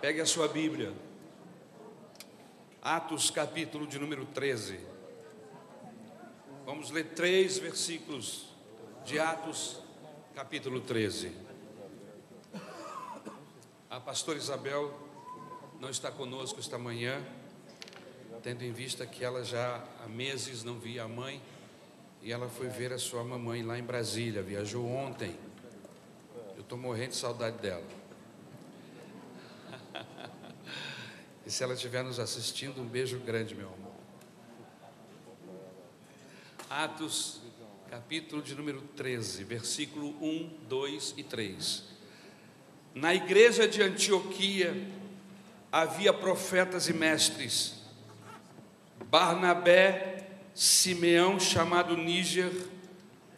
Pegue a sua Bíblia. Atos, capítulo de número 13. Vamos ler três versículos de Atos, capítulo 13. A pastora Isabel não está conosco esta manhã, tendo em vista que ela já há meses não via a mãe e ela foi ver a sua mamãe lá em Brasília, viajou ontem. Eu estou morrendo de saudade dela. E se ela estiver nos assistindo, um beijo grande, meu amor. Atos, capítulo de número 13, versículo 1, 2 e 3. Na igreja de Antioquia havia profetas e mestres, Barnabé, Simeão, chamado Níger,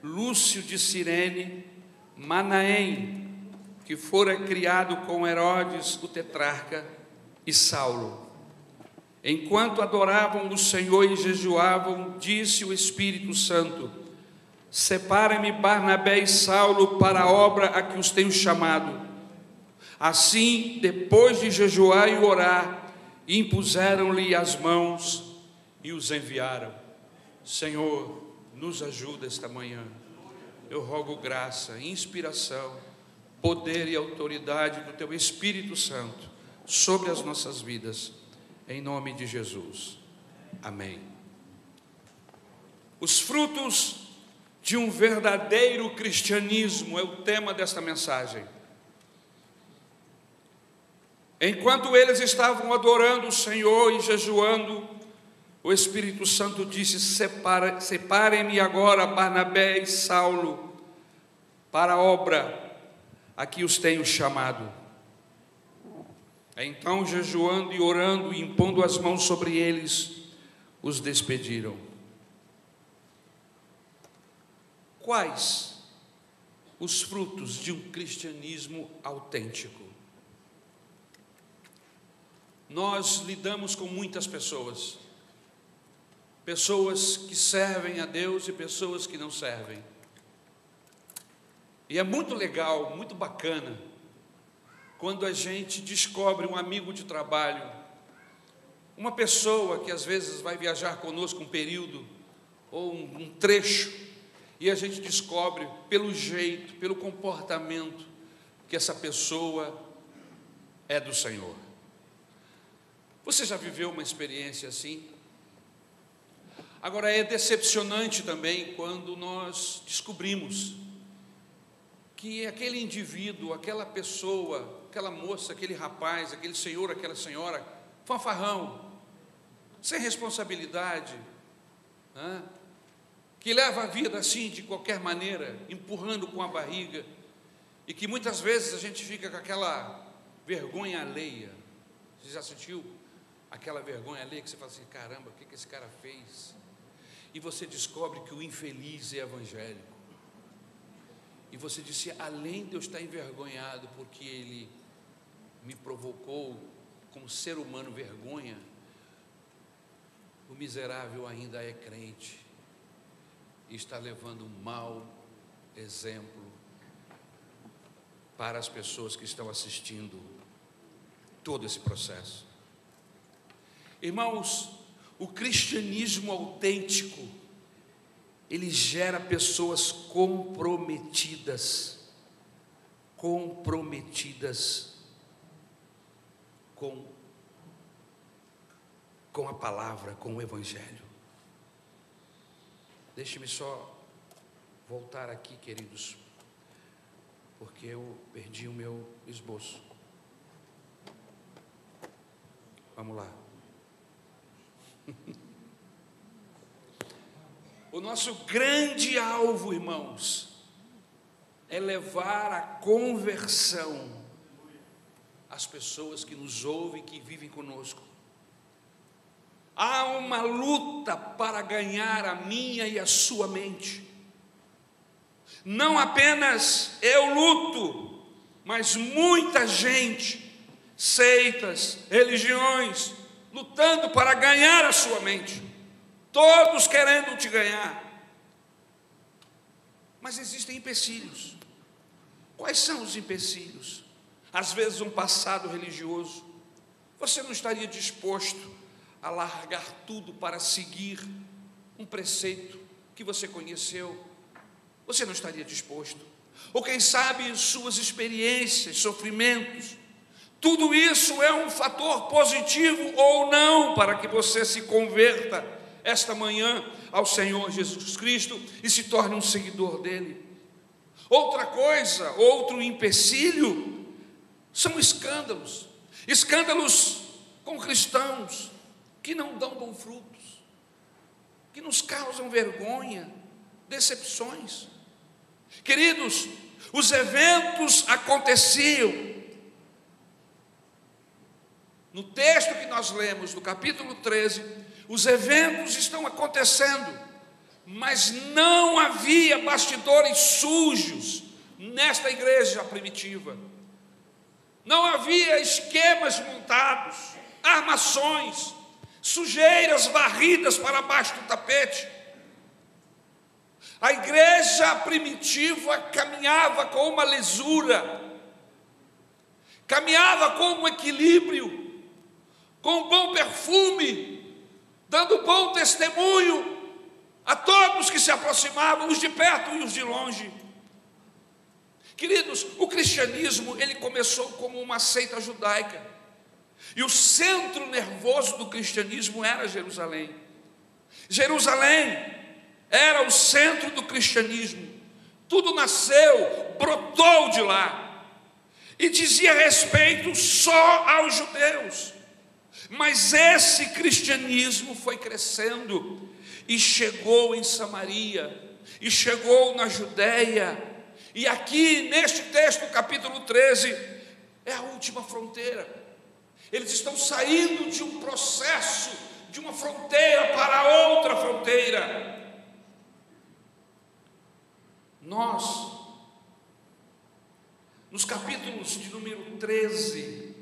Lúcio de Cirene, Manaém, que fora criado com Herodes, o tetrarca, e Saulo. Enquanto adoravam o Senhor e jejuavam, disse o Espírito Santo: Separa-me Barnabé e Saulo para a obra a que os tenho chamado. Assim, depois de jejuar e orar, impuseram-lhe as mãos e os enviaram. Senhor, nos ajuda esta manhã. Eu rogo graça, inspiração, poder e autoridade do teu Espírito Santo sobre as nossas vidas, em nome de Jesus. Amém. Os frutos de um verdadeiro cristianismo é o tema desta mensagem. Enquanto eles estavam adorando o Senhor e jejuando, o Espírito Santo disse: Separem-me agora Barnabé e Saulo para a obra a que os tenho chamado. Então, jejuando e orando e impondo as mãos sobre eles, os despediram. Quais os frutos de um cristianismo autêntico? Nós lidamos com muitas pessoas, pessoas que servem a Deus e pessoas que não servem. E é muito legal, muito bacana quando a gente descobre um amigo de trabalho, uma pessoa que às vezes vai viajar conosco um período ou um, um trecho, e a gente descobre pelo jeito, pelo comportamento, que essa pessoa é do Senhor. Você já viveu uma experiência assim? Agora é decepcionante também quando nós descobrimos que aquele indivíduo, aquela pessoa, aquela moça, aquele rapaz, aquele senhor, aquela senhora, fanfarrão, sem responsabilidade, né? que leva a vida assim de qualquer maneira, empurrando com a barriga, e que muitas vezes a gente fica com aquela vergonha alheia. Você já sentiu aquela vergonha alheia que você fala assim: caramba, o que, que esse cara fez? E você descobre que o infeliz é evangélico. E você disse: além de eu estar envergonhado porque ele me provocou como ser humano vergonha, o miserável ainda é crente e está levando um mau exemplo para as pessoas que estão assistindo todo esse processo. Irmãos, o cristianismo autêntico, ele gera pessoas comprometidas, comprometidas com, com a palavra, com o Evangelho. Deixe-me só voltar aqui, queridos, porque eu perdi o meu esboço. Vamos lá. O nosso grande alvo, irmãos, é levar a conversão as pessoas que nos ouvem, que vivem conosco. Há uma luta para ganhar a minha e a sua mente. Não apenas eu luto, mas muita gente, seitas, religiões, lutando para ganhar a sua mente. Todos querendo te ganhar. Mas existem empecilhos. Quais são os empecilhos? Às vezes um passado religioso, Você não estaria disposto a largar tudo para seguir um preceito que você conheceu? Você não estaria disposto? Ou quem sabe suas experiências, sofrimentos, tudo isso é um fator positivo ou não para que você se converta esta manhã ao Senhor Jesus Cristo e se torne um seguidor dele. Outra coisa, outro empecilho, são escândalos. Escândalos com cristãos que não dão bons frutos, que nos causam vergonha, decepções. Queridos, os eventos aconteciam no texto que nós lemos, no capítulo 13, os eventos estão acontecendo, mas não havia bastidores sujos nesta igreja primitiva. Não havia esquemas montados, armações, sujeiras varridas para baixo do tapete. A igreja primitiva caminhava com uma lisura, caminhava com um equilíbrio, com bom perfume, dando bom testemunho a todos que se aproximavam, os de perto e os de longe. Queridos, o cristianismo ele começou como uma seita judaica. E o centro nervoso do cristianismo era Jerusalém. Jerusalém era o centro do cristianismo. Tudo nasceu, brotou de lá. E dizia respeito só aos judeus. Mas esse cristianismo foi crescendo e chegou em Samaria, e chegou na Judéia, e aqui neste texto, capítulo 13, é a última fronteira. Eles estão saindo de um processo, de uma fronteira para outra fronteira. Nós, nos capítulos de número 13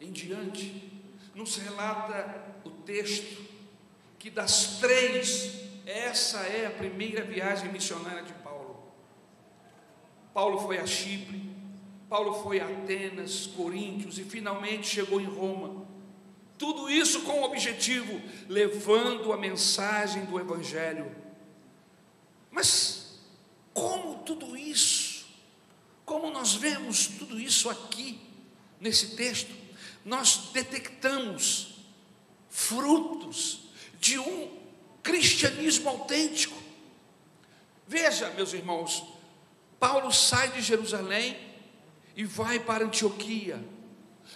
em diante, nos relata o texto que das três, essa é a primeira viagem missionária de Paulo. Foi a Chipre, Paulo foi a Atenas, Coríntios e finalmente chegou em Roma. Tudo isso com o objetivo, levando a mensagem do Evangelho. Mas como tudo isso, como nós vemos tudo isso aqui, nesse texto, nós detectamos frutos de um cristianismo autêntico. Veja, meus irmãos, Paulo sai de Jerusalém e vai para Antioquia.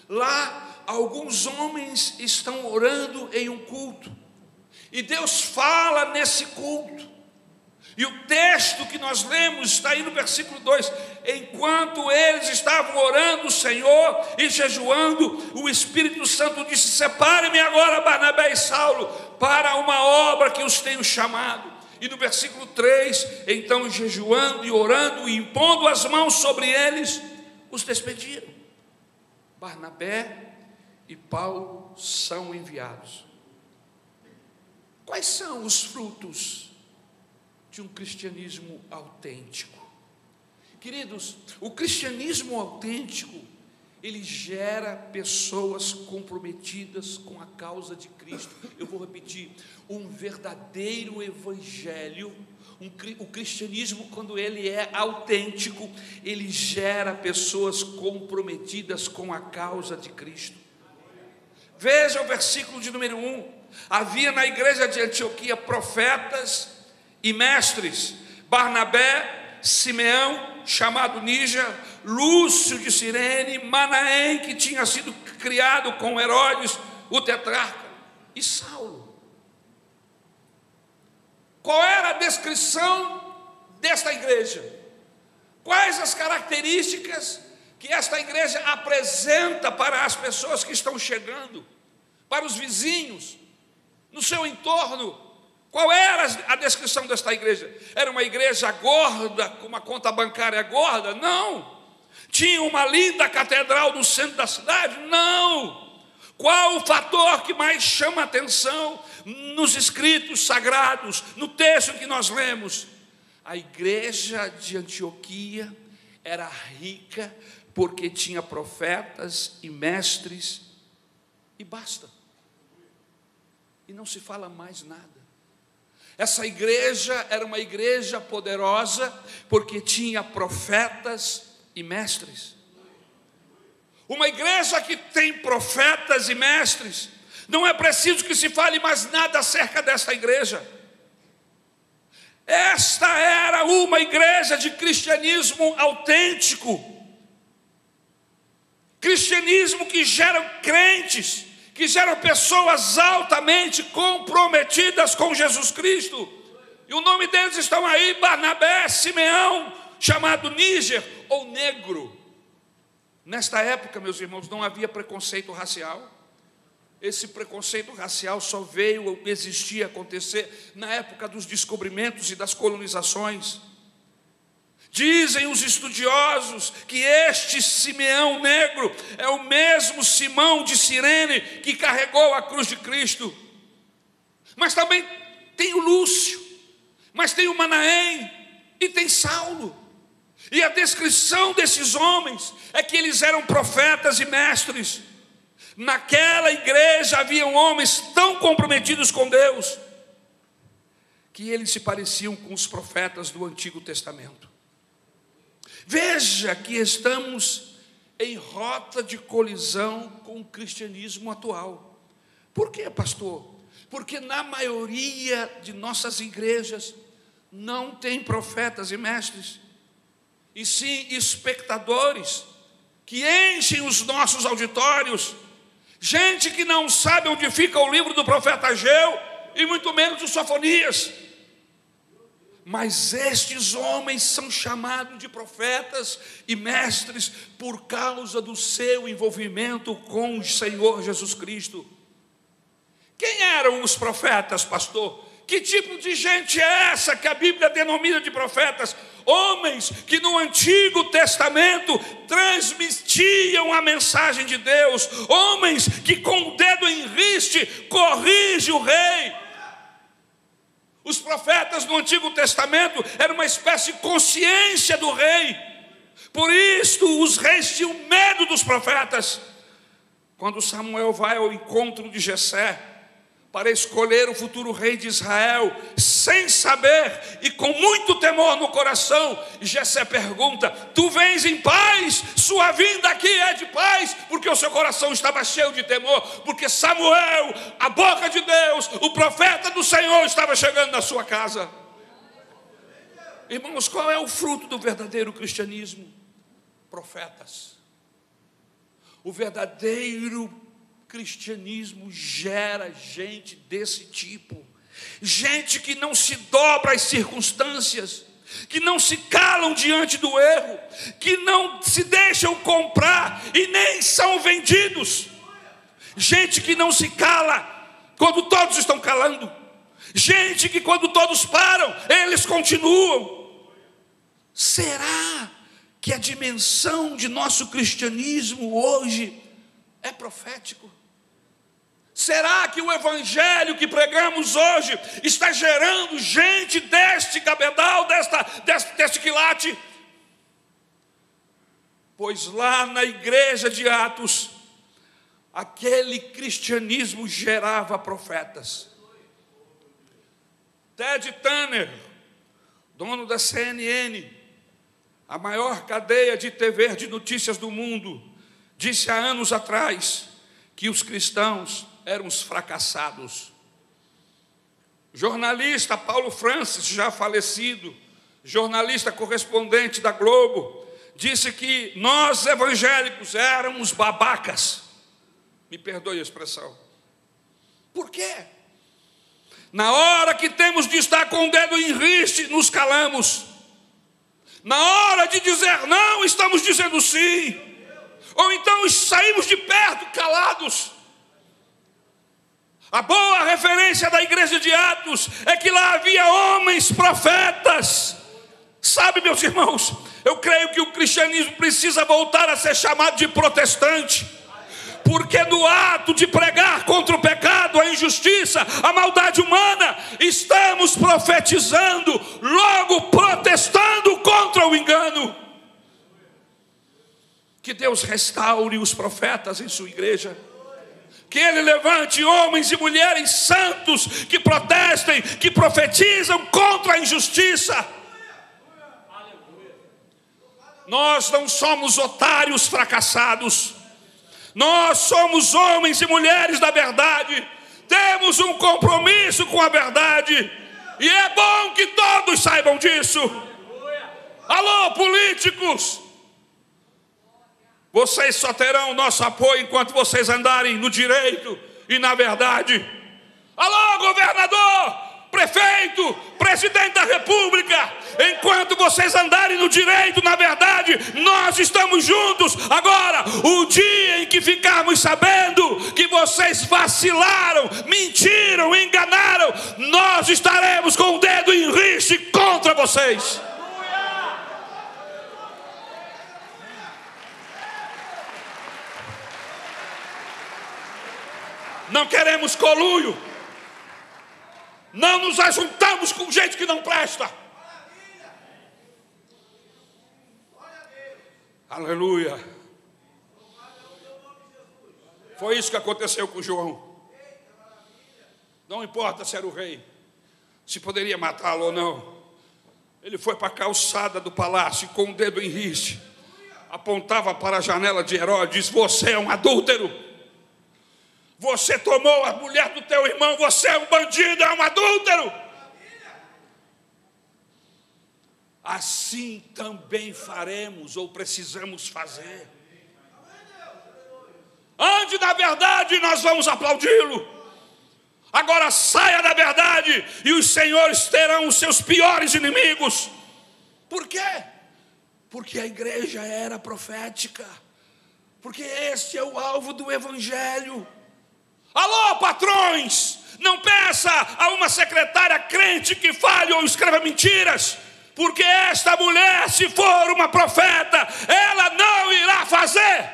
Lá, alguns homens estão orando em um culto, e Deus fala nesse culto. E o texto que nós lemos está aí no versículo 2: enquanto eles estavam orando o Senhor e jejuando, o Espírito Santo disse: Separe-me agora, Barnabé e Saulo, para uma obra que os tenho chamado. E no versículo 3: então jejuando e orando e impondo as mãos sobre eles, os despediram. Barnabé e Paulo são enviados. Quais são os frutos de um cristianismo autêntico. Queridos, o cristianismo autêntico, ele gera pessoas comprometidas com a causa de Cristo. Eu vou repetir: um verdadeiro evangelho, um, o cristianismo, quando ele é autêntico, ele gera pessoas comprometidas com a causa de Cristo. Veja o versículo de número 1. Havia na igreja de Antioquia profetas e mestres, Barnabé, Simeão, chamado Níger, Lúcio de Cirene, Manaém, que tinha sido criado com Herodes, o tetrarca, e Saulo. Qual era a descrição desta igreja? Quais as características que esta igreja apresenta para as pessoas que estão chegando, para os vizinhos, no seu entorno? Qual era a descrição desta igreja? Era uma igreja gorda, com uma conta bancária gorda? Não. Tinha uma linda catedral no centro da cidade? Não. Qual o fator que mais chama atenção nos escritos sagrados, no texto que nós lemos? A igreja de Antioquia era rica porque tinha profetas e mestres E basta. E não se fala mais nada. Essa igreja era uma igreja poderosa, porque tinha profetas e mestres. Uma igreja que tem profetas e mestres, não é preciso que se fale mais nada acerca dessa igreja. Esta era uma igreja de cristianismo autêntico, cristianismo que gera crentes, que gera pessoas altamente comprometidas com Jesus Cristo. E o nome deles estão aí: Barnabé, Simeão, chamado Níger ou Negro. Nesta época, meus irmãos, não havia preconceito racial. Esse preconceito racial só veio existir, acontecer na época dos descobrimentos e das colonizações. Dizem os estudiosos que este Simeão negro é o mesmo Simão de Cirene que carregou a cruz de Cristo. Mas também tem o Lúcio, mas tem o Manaém e tem Saulo. E a descrição desses homens é que eles eram profetas e mestres. Naquela igreja haviam homens tão comprometidos com Deus que eles se pareciam com os profetas do Antigo Testamento. Veja que estamos em rota de colisão com o cristianismo atual. Por quê, pastor? Porque na maioria de nossas igrejas não tem profetas e mestres, e sim espectadores que enchem os nossos auditórios gente que não sabe onde fica o livro do profeta Ageu, e muito menos o Sofonias. Mas estes homens são chamados de profetas e mestres por causa do seu envolvimento com o Senhor Jesus Cristo. Quem eram os profetas, pastor? Que tipo de gente é essa que a Bíblia denomina de profetas? Homens que no Antigo Testamento transmitiam a mensagem de Deus, homens que com o dedo em riste corrige o rei. Os profetas no Antigo Testamento eram uma espécie de consciência do rei. Por isso os reis tinham medo dos profetas. Quando Samuel vai ao encontro de Jessé, para escolher o futuro rei de Israel, sem saber e com muito temor no coração. Jessé pergunta: Tu vens em paz? Sua vinda aqui é de paz? Porque o seu coração estava cheio de temor, porque Samuel, a boca de Deus, o profeta do Senhor, estava chegando na sua casa. Irmãos, qual é o fruto do verdadeiro cristianismo? Profetas. O verdadeiro cristianismo gera gente desse tipo, gente que não se dobra às circunstâncias, que não se calam diante do erro, que não se deixam comprar e nem são vendidos, gente que não se cala quando todos estão calando, gente que quando todos param, eles continuam. Será que a dimensão de nosso cristianismo hoje é profético? Será que o evangelho que pregamos hoje está gerando gente deste cabedal, desta, deste, deste quilate? Pois lá na igreja de Atos, aquele cristianismo gerava profetas. Ted Tanner, dono da CNN, a maior cadeia de TV de notícias do mundo, disse há anos atrás que os cristãos eram os fracassados. Jornalista Paulo Francis, já falecido, jornalista correspondente da Globo, disse que nós evangélicos éramos babacas. Me perdoe a expressão. Por quê? Na hora que temos de estar com o dedo em riste, nos calamos. Na hora de dizer não, estamos dizendo sim. Ou então saímos de perto calados. A boa referência da igreja de Atos é que lá havia homens profetas. Sabe, meus irmãos, eu creio que o cristianismo precisa voltar a ser chamado de protestante. Porque no ato de pregar contra o pecado, a injustiça, a maldade humana, estamos profetizando, logo protestando contra o engano. Que Deus restaure os profetas em sua igreja Que Ele levante homens e mulheres santos que protestem, que profetizam contra a injustiça. Nós não somos otários fracassados, nós somos homens e mulheres da verdade, temos um compromisso com a verdade, e é bom que todos saibam disso. Alô, políticos! Vocês só terão nosso apoio enquanto vocês andarem no direito e na verdade. Alô, governador, prefeito, presidente da república, enquanto vocês andarem no direito, na verdade, nós estamos juntos. Agora, o dia em que ficarmos sabendo que vocês vacilaram, mentiram, enganaram, nós estaremos com o dedo em riste contra vocês. Não queremos colúrio, não nos ajuntamos com gente que não presta. Aleluia. Foi isso que aconteceu com João. Não importa se era o rei, se poderia matá-lo ou não. Ele foi para a calçada do palácio com o dedo em riste, apontava para a janela de Herodes: Você é um adúltero. Você tomou a mulher do teu irmão, você é um bandido, é um adúltero. Assim também faremos ou precisamos fazer. Ande na verdade, nós vamos aplaudi-lo. Agora saia da verdade e os senhores terão os seus piores inimigos. Por quê? Porque a igreja era profética. Porque este é o alvo do evangelho. Alô, patrões! Não peça a uma secretária crente que fale ou escreva mentiras, porque esta mulher, se for uma profeta, ela não irá fazer.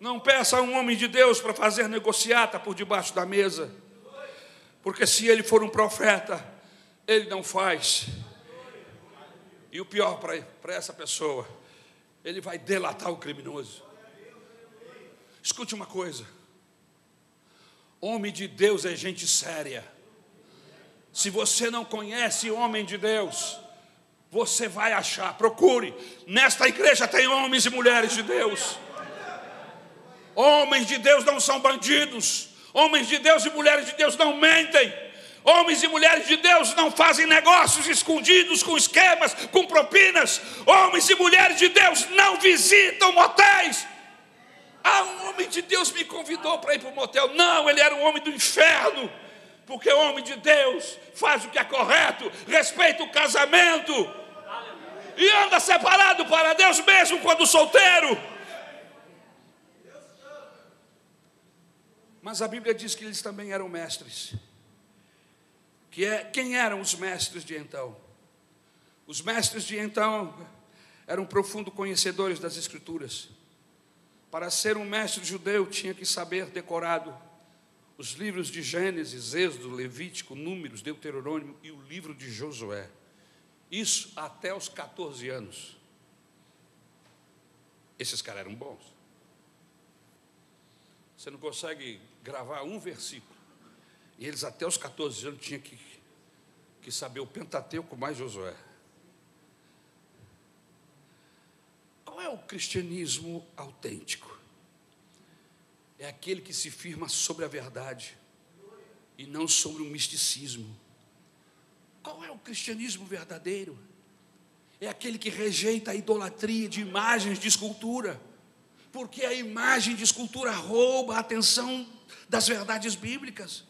Não peça a um homem de Deus para fazer negociata por debaixo da mesa, porque se ele for um profeta, ele não faz. E o pior para essa pessoa, ele vai delatar o criminoso. Escute uma coisa: homem de Deus é gente séria. Se você não conhece homem de Deus, você vai achar, procure. Nesta igreja tem homens e mulheres de Deus. Homens de Deus não são bandidos. Homens de Deus e mulheres de Deus não mentem. Homens e mulheres de Deus não fazem negócios escondidos com esquemas, com propinas. Homens e mulheres de Deus não visitam motéis. Ah, um homem de Deus me convidou para ir para o motel. Não, ele era um homem do inferno. Porque o homem de Deus faz o que é correto, respeita o casamento e anda separado para Deus mesmo quando solteiro. Mas a Bíblia diz que eles também eram mestres. Que é, quem eram os mestres de então? Os mestres de então eram profundos conhecedores das Escrituras para ser um mestre judeu, tinha que saber decorado os livros de Gênesis, Êxodo, Levítico, Números, Deuteronômio e o livro de Josué. Isso até os 14 anos. Esses caras eram bons. Você não consegue gravar um versículo. E eles até os 14 anos tinham que, que saber o Pentateuco mais Josué. Qual é o cristianismo autêntico? É aquele que se firma sobre a verdade e não sobre o misticismo. Qual é o cristianismo verdadeiro? É aquele que rejeita a idolatria de imagens de escultura, porque a imagem de escultura rouba a atenção das verdades bíblicas.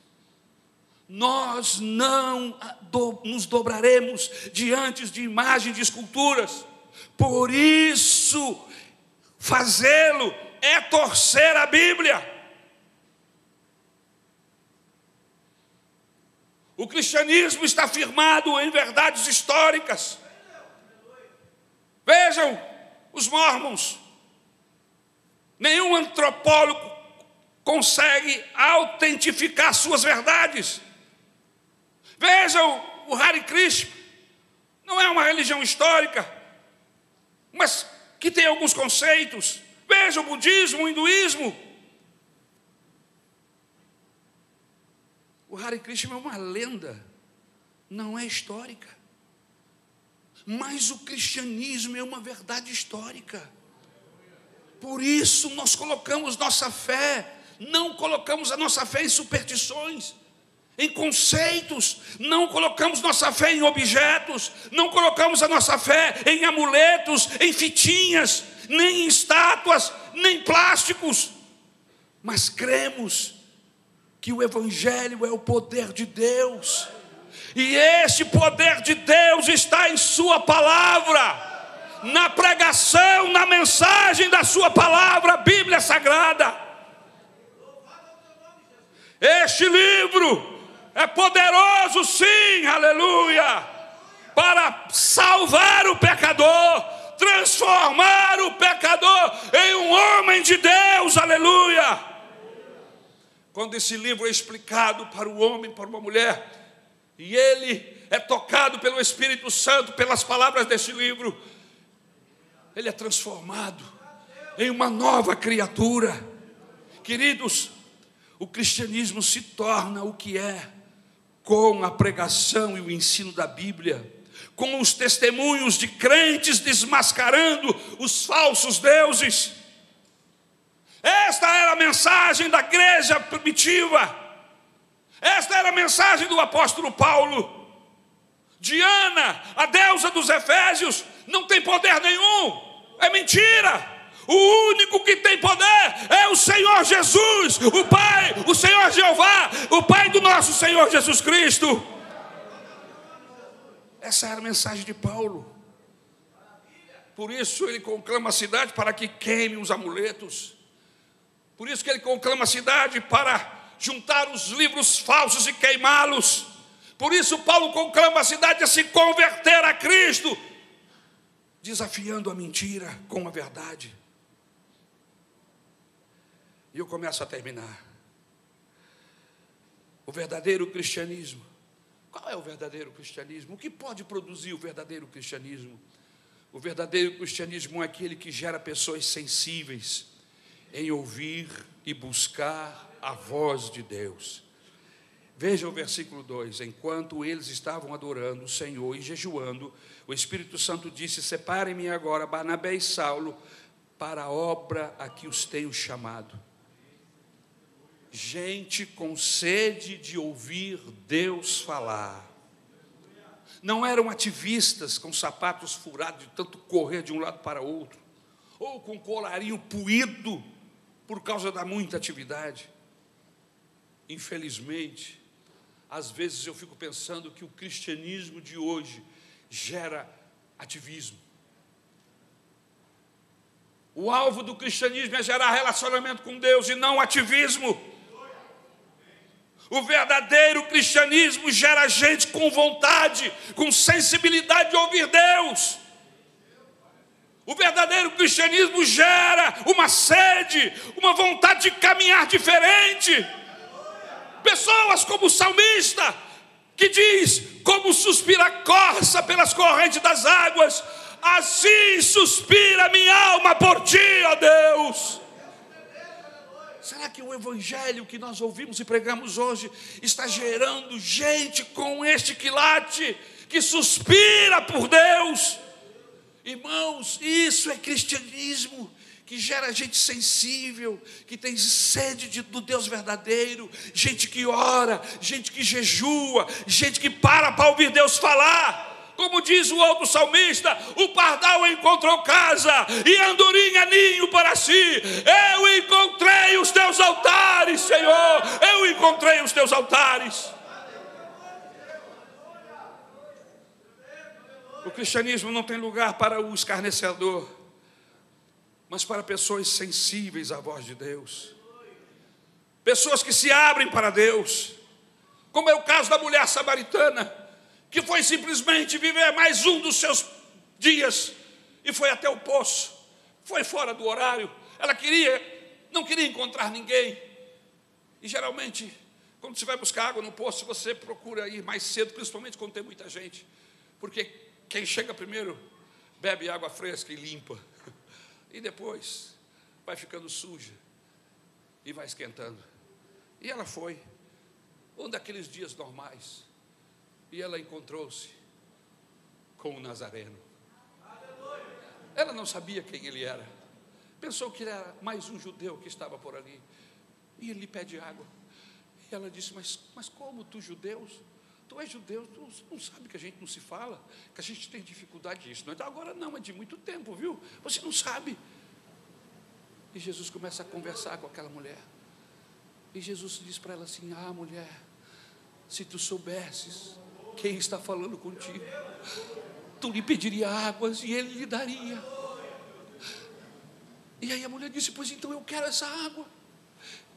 Nós não nos dobraremos diante de imagens de esculturas por isso, fazê-lo é torcer a Bíblia. O cristianismo está firmado em verdades históricas. Vejam os mormons. Nenhum antropólogo consegue autentificar suas verdades. Vejam o Hare Krishna. Não é uma religião histórica mas que tem alguns conceitos. seja o budismo, o hinduísmo. O Hare Krishna é uma lenda, não é histórica. Mas o cristianismo é uma verdade histórica. Por isso nós colocamos nossa fé, não colocamos a nossa fé em superstições em conceitos, não colocamos nossa fé em objetos, não colocamos a nossa fé em amuletos, em fitinhas, nem em estátuas, nem plásticos, mas cremos que o Evangelho é o poder de Deus, e esse poder de Deus está em Sua palavra, na pregação, na mensagem da Sua palavra, Bíblia Sagrada. Este livro é poderoso, sim, aleluia, para salvar o pecador, transformar o pecador em um homem de Deus, aleluia. Quando esse livro é explicado para o homem, para uma mulher, e ele é tocado pelo Espírito Santo, pelas palavras desse livro, ele é transformado em uma nova criatura. Queridos, o cristianismo se torna o que é com a pregação e o ensino da Bíblia, com os testemunhos de crentes desmascarando os falsos deuses. Esta era a mensagem da igreja primitiva. Esta era a mensagem do apóstolo Paulo. Diana, a deusa dos Efésios, não tem poder nenhum. É mentira. O único que tem poder é o Senhor Jesus, o Pai, o Senhor Jeová, o Pai do nosso Senhor Jesus Cristo. Essa era a mensagem de Paulo. Por isso ele conclama a cidade para que queime os amuletos. Por isso que ele conclama a cidade para juntar os livros falsos e queimá-los. Por isso Paulo conclama a cidade a se converter a Cristo, desafiando a mentira com a verdade. E eu começo a terminar. O verdadeiro cristianismo. Qual é o verdadeiro cristianismo? O que pode produzir o verdadeiro cristianismo? O verdadeiro cristianismo é aquele que gera pessoas sensíveis em ouvir e buscar a voz de Deus. Veja o versículo 2: Enquanto eles estavam adorando o Senhor e jejuando, o Espírito Santo disse: Separem-me agora, Barnabé e Saulo, para a obra a que os tenho chamado gente com sede de ouvir Deus falar. Não eram ativistas com sapatos furados de tanto correr de um lado para outro, ou com colarinho puído por causa da muita atividade. Infelizmente, às vezes eu fico pensando que o cristianismo de hoje gera ativismo. O alvo do cristianismo é gerar relacionamento com Deus e não ativismo. O verdadeiro cristianismo gera gente com vontade, com sensibilidade de ouvir Deus. O verdadeiro cristianismo gera uma sede, uma vontade de caminhar diferente. Pessoas como o salmista, que diz: Como suspira a corça pelas correntes das águas, assim suspira minha alma por ti, ó Deus. Será que o evangelho que nós ouvimos e pregamos hoje está gerando gente com este quilate que suspira por Deus? Irmãos, isso é cristianismo que gera gente sensível, que tem sede de, do Deus verdadeiro, gente que ora, gente que jejua, gente que para para ouvir Deus falar. Como diz o outro salmista, o pardal encontrou casa e andorinha ninho para si. Eu encontrei os teus altares, Senhor. Eu encontrei os teus altares. O cristianismo não tem lugar para o escarnecedor, mas para pessoas sensíveis à voz de Deus. Pessoas que se abrem para Deus, como é o caso da mulher samaritana que foi simplesmente viver mais um dos seus dias e foi até o poço, foi fora do horário. Ela queria, não queria encontrar ninguém. E geralmente, quando você vai buscar água no poço, você procura ir mais cedo, principalmente quando tem muita gente, porque quem chega primeiro bebe água fresca e limpa, e depois vai ficando suja e vai esquentando. E ela foi, um daqueles dias normais, e ela encontrou-se com o Nazareno. Ela não sabia quem ele era, pensou que era mais um judeu que estava por ali, e ele lhe pede água. E ela disse: Mas, mas como tu, judeus? Tu és judeu, tu não sabe que a gente não se fala, que a gente tem dificuldade disso. Não é agora, não, é de muito tempo, viu? Você não sabe. E Jesus começa a conversar com aquela mulher. E Jesus diz para ela assim: Ah, mulher, se tu soubesses quem está falando contigo, tu lhe pediria águas e ele lhe daria. E aí a mulher disse: Pois então eu quero essa água.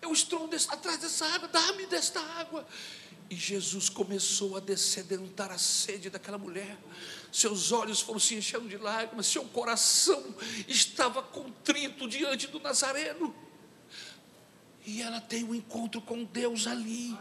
Eu estou atrás dessa água, dá-me desta água. E Jesus começou a descedentar a sede daquela mulher. Seus olhos foram se enchendo de lágrimas, seu coração estava contrito diante do Nazareno. E ela tem um encontro com Deus ali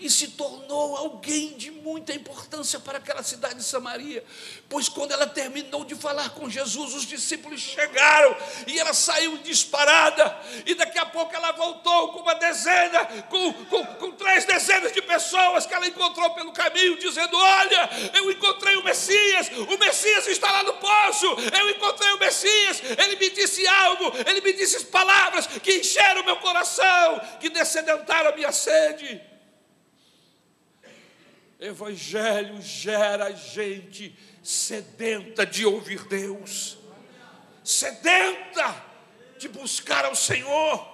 e se tornou alguém de muita importância para aquela cidade de Samaria, pois quando ela terminou de falar com Jesus, os discípulos chegaram e ela saiu disparada, e daqui a pouco ela voltou com uma dezena, com, com, com três dezenas de pessoas que ela encontrou pelo caminho, dizendo: Olha, eu encontrei o Messias, o Messias está lá no poço, eu encontrei o Messias, ele me disse algo, ele me disse palavras que encheram meu coração, que descedentaram a minha sede. Evangelho gera gente sedenta de ouvir Deus, sedenta de buscar ao Senhor.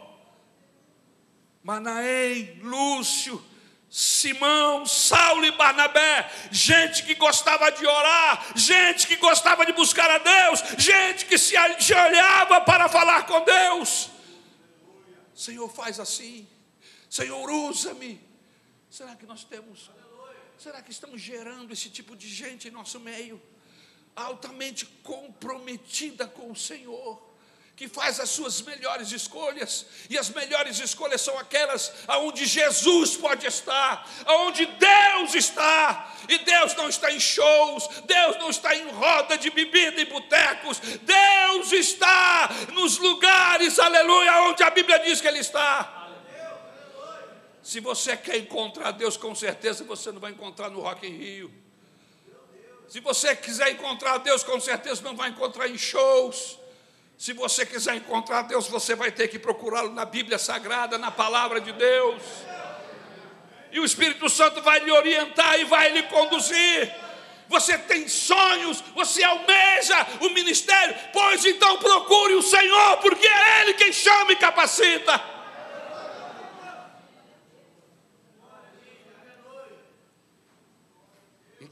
Manaém, Lúcio, Simão, Saulo e Barnabé, gente que gostava de orar, gente que gostava de buscar a Deus, gente que se olhava para falar com Deus. Senhor, faz assim, Senhor, usa-me. Será que nós temos Será que estamos gerando esse tipo de gente em nosso meio? Altamente comprometida com o Senhor, que faz as suas melhores escolhas, e as melhores escolhas são aquelas aonde Jesus pode estar, aonde Deus está, e Deus não está em shows, Deus não está em roda de bebida e botecos, Deus está nos lugares, aleluia, onde a Bíblia diz que Ele está. Se você quer encontrar Deus, com certeza você não vai encontrar no Rock in Rio. Se você quiser encontrar Deus, com certeza não vai encontrar em shows. Se você quiser encontrar Deus, você vai ter que procurá-lo na Bíblia Sagrada, na palavra de Deus. E o Espírito Santo vai lhe orientar e vai lhe conduzir. Você tem sonhos, você almeja o ministério, pois então procure o Senhor, porque é Ele quem chama e capacita.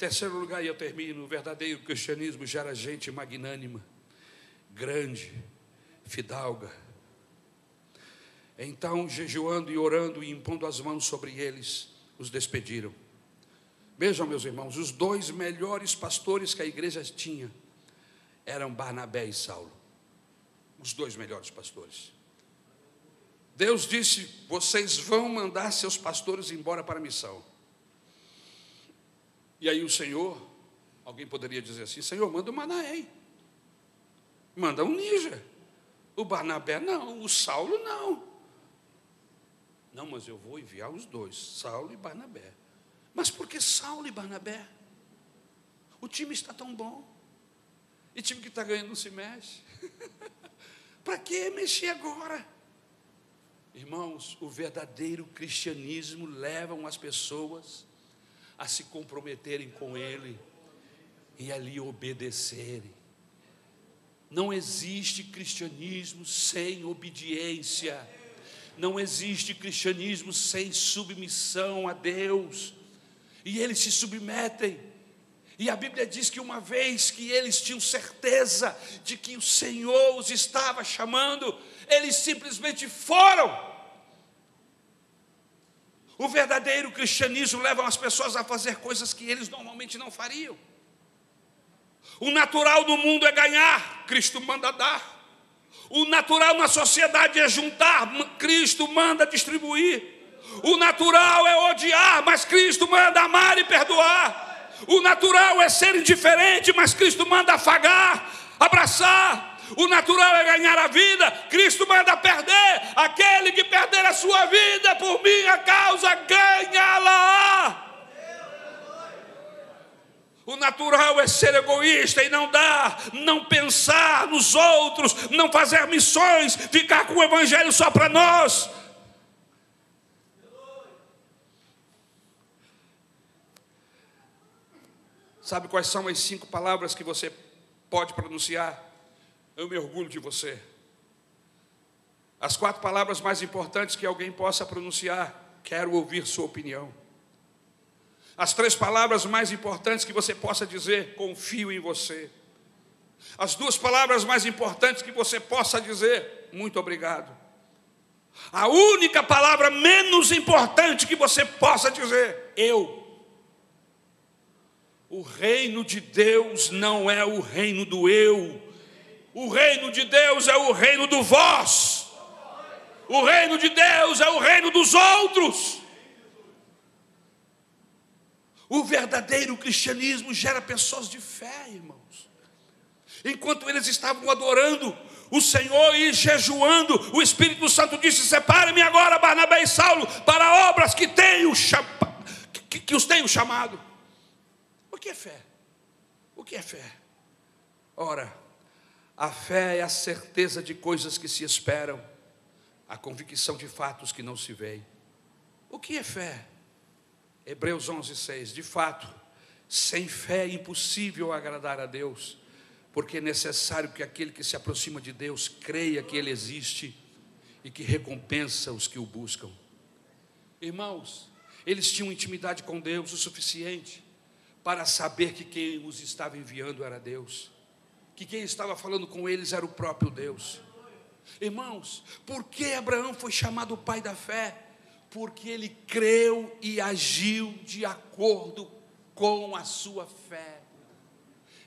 Terceiro lugar, e eu termino, o verdadeiro cristianismo gera gente magnânima, grande, fidalga. Então, jejuando e orando e impondo as mãos sobre eles, os despediram. Vejam, meus irmãos, os dois melhores pastores que a igreja tinha eram Barnabé e Saulo. Os dois melhores pastores. Deus disse: Vocês vão mandar seus pastores embora para a missão. E aí o Senhor, alguém poderia dizer assim: Senhor, manda o Manaém, manda um ninja. O Barnabé não, o Saulo não. Não, mas eu vou enviar os dois, Saulo e Barnabé. Mas por que Saulo e Barnabé? O time está tão bom. E time que está ganhando não se mexe. Para que mexer agora? Irmãos, o verdadeiro cristianismo leva as pessoas a se comprometerem com Ele e ali obedecerem. Não existe cristianismo sem obediência, não existe cristianismo sem submissão a Deus, e eles se submetem. E a Bíblia diz que uma vez que eles tinham certeza de que o Senhor os estava chamando, eles simplesmente foram. O verdadeiro cristianismo leva as pessoas a fazer coisas que eles normalmente não fariam. O natural do mundo é ganhar, Cristo manda dar. O natural na sociedade é juntar, Cristo manda distribuir. O natural é odiar, mas Cristo manda amar e perdoar. O natural é ser indiferente, mas Cristo manda afagar, abraçar. O natural é ganhar a vida, aquele que perder a sua vida por minha causa, ganha-la. O natural é ser egoísta e não dar, não pensar nos outros, não fazer missões, ficar com o evangelho só para nós. Sabe quais são as cinco palavras que você pode pronunciar? Eu me orgulho de você. As quatro palavras mais importantes que alguém possa pronunciar: quero ouvir sua opinião. As três palavras mais importantes que você possa dizer: confio em você. As duas palavras mais importantes que você possa dizer: muito obrigado. A única palavra menos importante que você possa dizer: eu. O reino de Deus não é o reino do eu. O reino de Deus é o reino do vós. O reino de Deus é o reino dos outros. O verdadeiro cristianismo gera pessoas de fé, irmãos. Enquanto eles estavam adorando o Senhor e jejuando, o Espírito Santo disse: Separe-me agora, Barnabé e Saulo, para obras que, tenho, que, que os tenho chamado. O que é fé? O que é fé? Ora, a fé é a certeza de coisas que se esperam, a convicção de fatos que não se veem. O que é fé? Hebreus 11, 6. De fato, sem fé é impossível agradar a Deus, porque é necessário que aquele que se aproxima de Deus creia que Ele existe e que recompensa os que o buscam. Irmãos, eles tinham intimidade com Deus o suficiente para saber que quem os estava enviando era Deus, que quem estava falando com eles era o próprio Deus. Irmãos, por que Abraão foi chamado pai da fé? Porque ele creu e agiu de acordo com a sua fé.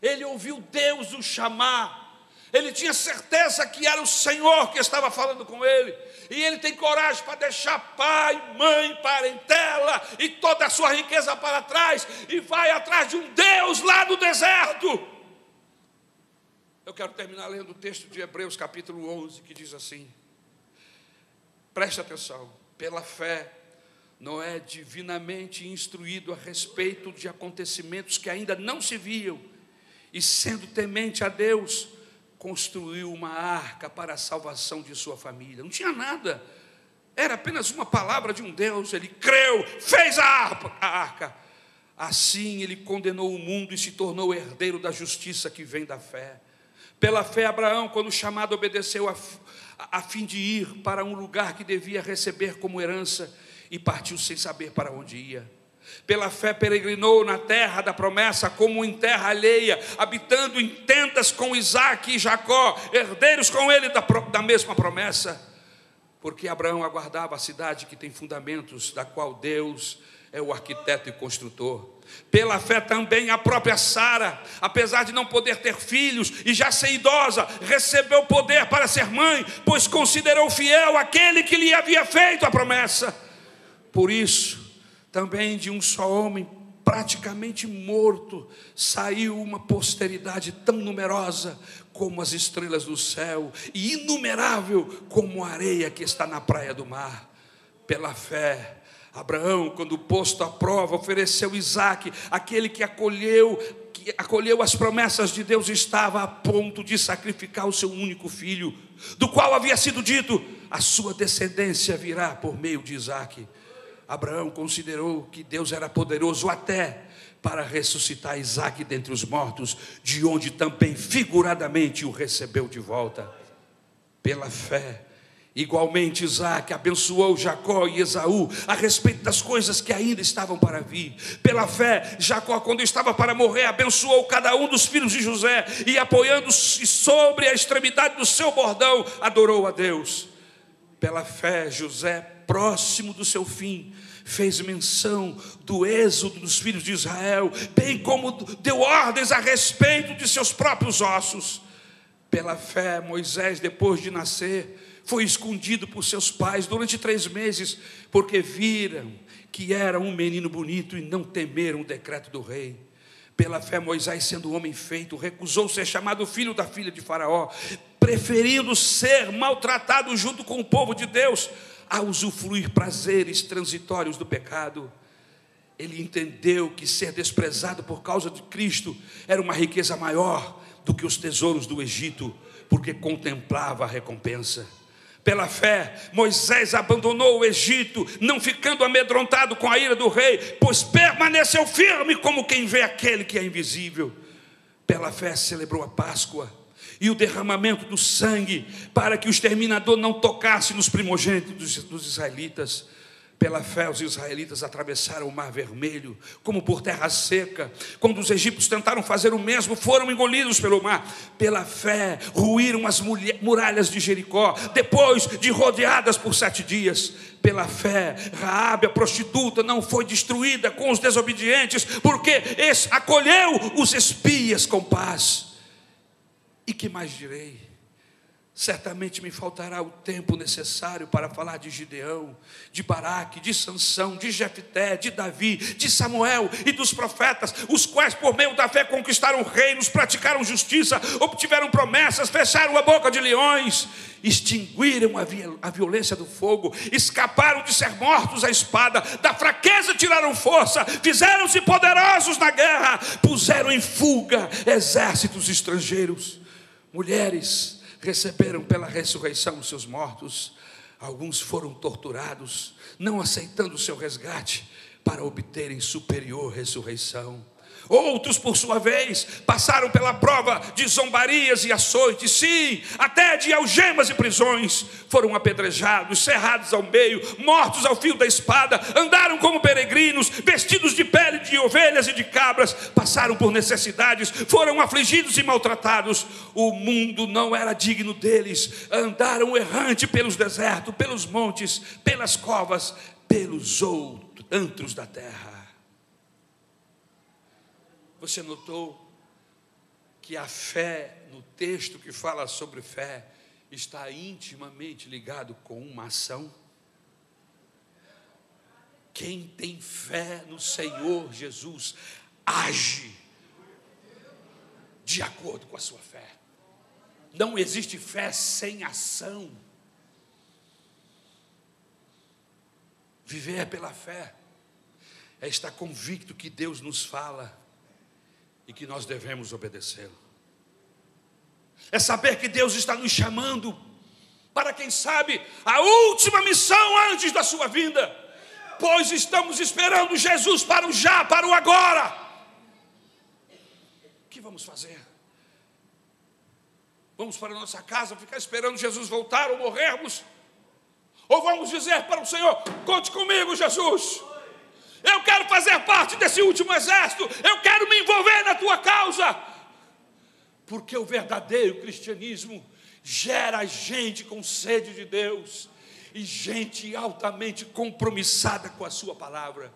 Ele ouviu Deus o chamar, ele tinha certeza que era o Senhor que estava falando com ele, e ele tem coragem para deixar pai, mãe, parentela e toda a sua riqueza para trás, e vai atrás de um Deus lá no deserto. Eu quero terminar lendo o texto de Hebreus capítulo 11, que diz assim: preste atenção, pela fé, Noé, divinamente instruído a respeito de acontecimentos que ainda não se viam, e sendo temente a Deus, construiu uma arca para a salvação de sua família. Não tinha nada, era apenas uma palavra de um Deus. Ele creu, fez a arca. Assim ele condenou o mundo e se tornou herdeiro da justiça que vem da fé. Pela fé, Abraão, quando chamado, obedeceu a, a, fim de ir para um lugar que devia receber como herança e partiu sem saber para onde ia pela fé peregrinou na terra da promessa, como em terra alheia, habitando em tendas com Isaac e Jacó, herdeiros com ele da, da mesma promessa. Porque Abraão aguardava a cidade que tem fundamentos, da qual Deus é o arquiteto e construtor. Pela fé também a própria Sara, apesar de não poder ter filhos e já ser idosa, recebeu poder para ser mãe, pois considerou fiel aquele que lhe havia feito a promessa. Por isso, também de um só homem, praticamente morto, saiu uma posteridade tão numerosa como as estrelas do céu e inumerável como a areia que está na praia do mar. Pela fé, Abraão, quando posto à prova, ofereceu Isaac, aquele que acolheu, acolheu as promessas de Deus, estava a ponto de sacrificar o seu único filho, do qual havia sido dito: a sua descendência virá por meio de Isaac. Abraão considerou que Deus era poderoso até para ressuscitar Isaac dentre os mortos, de onde também figuradamente o recebeu de volta. Pela fé, igualmente Isaac abençoou Jacó e Esaú a respeito das coisas que ainda estavam para vir. Pela fé, Jacó, quando estava para morrer, abençoou cada um dos filhos de José e, apoiando-se sobre a extremidade do seu bordão, adorou a Deus. Pela fé, José próximo do seu fim, fez menção do êxodo dos filhos de Israel, bem como deu ordens a respeito de seus próprios ossos. Pela fé, Moisés, depois de nascer, foi escondido por seus pais durante três meses, porque viram que era um menino bonito e não temeram o decreto do rei. Pela fé, Moisés, sendo homem feito, recusou ser chamado filho da filha de Faraó, preferindo ser maltratado junto com o povo de Deus a usufruir prazeres transitórios do pecado. Ele entendeu que ser desprezado por causa de Cristo era uma riqueza maior do que os tesouros do Egito, porque contemplava a recompensa. Pela fé, Moisés abandonou o Egito, não ficando amedrontado com a ira do rei, pois permaneceu firme como quem vê aquele que é invisível. Pela fé, celebrou a Páscoa e o derramamento do sangue, para que o exterminador não tocasse nos primogênitos dos, israelitas. Pela fé, os israelitas atravessaram o Mar Vermelho, como por terra seca. Quando os egípcios tentaram fazer o mesmo, foram engolidos pelo mar. Pela fé, ruíram as muralhas de Jericó, depois de rodeadas por sete dias. Pela fé, Raabe, a prostituta, não foi destruída com os desobedientes, porque acolheu os espias com paz. E que mais direi? Certamente me faltará o tempo necessário para falar de Gideão, de Baraque, de Sansão, de Jefté, de Davi, de Samuel e dos profetas, os quais por meio da fé conquistaram reinos, praticaram justiça, obtiveram promessas, fecharam a boca de leões, extinguiram a violência do fogo, escaparam de ser mortos à espada, da fraqueza tiraram força, fizeram-se poderosos na guerra, puseram em fuga exércitos estrangeiros mulheres receberam pela ressurreição os seus mortos, alguns foram torturados, não aceitando o seu resgate, para obterem superior ressurreição. Outros, por sua vez, passaram pela prova de zombarias e açoites, sim, até de algemas e prisões. Foram apedrejados, cerrados ao meio, mortos ao fio da espada, andaram como peregrinos, vestidos de pele de ovelhas e de cabras, passaram por necessidades, foram afligidos e maltratados. O mundo não era digno deles, andaram errante pelos desertos, pelos montes, pelas covas, pelos antros da terra. Você notou que a fé, no texto que fala sobre fé, está intimamente ligado com uma ação? Quem tem fé no Senhor Jesus, age de acordo com a sua fé. Não existe fé sem ação. Viver pela fé é estar convicto que Deus nos fala e que nós devemos obedecê-lo. É saber que Deus está nos chamando para, quem sabe, a última missão antes da sua vinda, pois estamos esperando Jesus para o já, para o agora. O que vamos fazer? Vamos para a nossa casa ficar esperando Jesus voltar ou morrermos? Ou vamos dizer para o Senhor: conte comigo, Jesus. Eu quero fazer parte desse último exército. Eu quero me envolver na tua causa. Porque o verdadeiro cristianismo gera gente com sede de Deus e gente altamente compromissada com a sua palavra.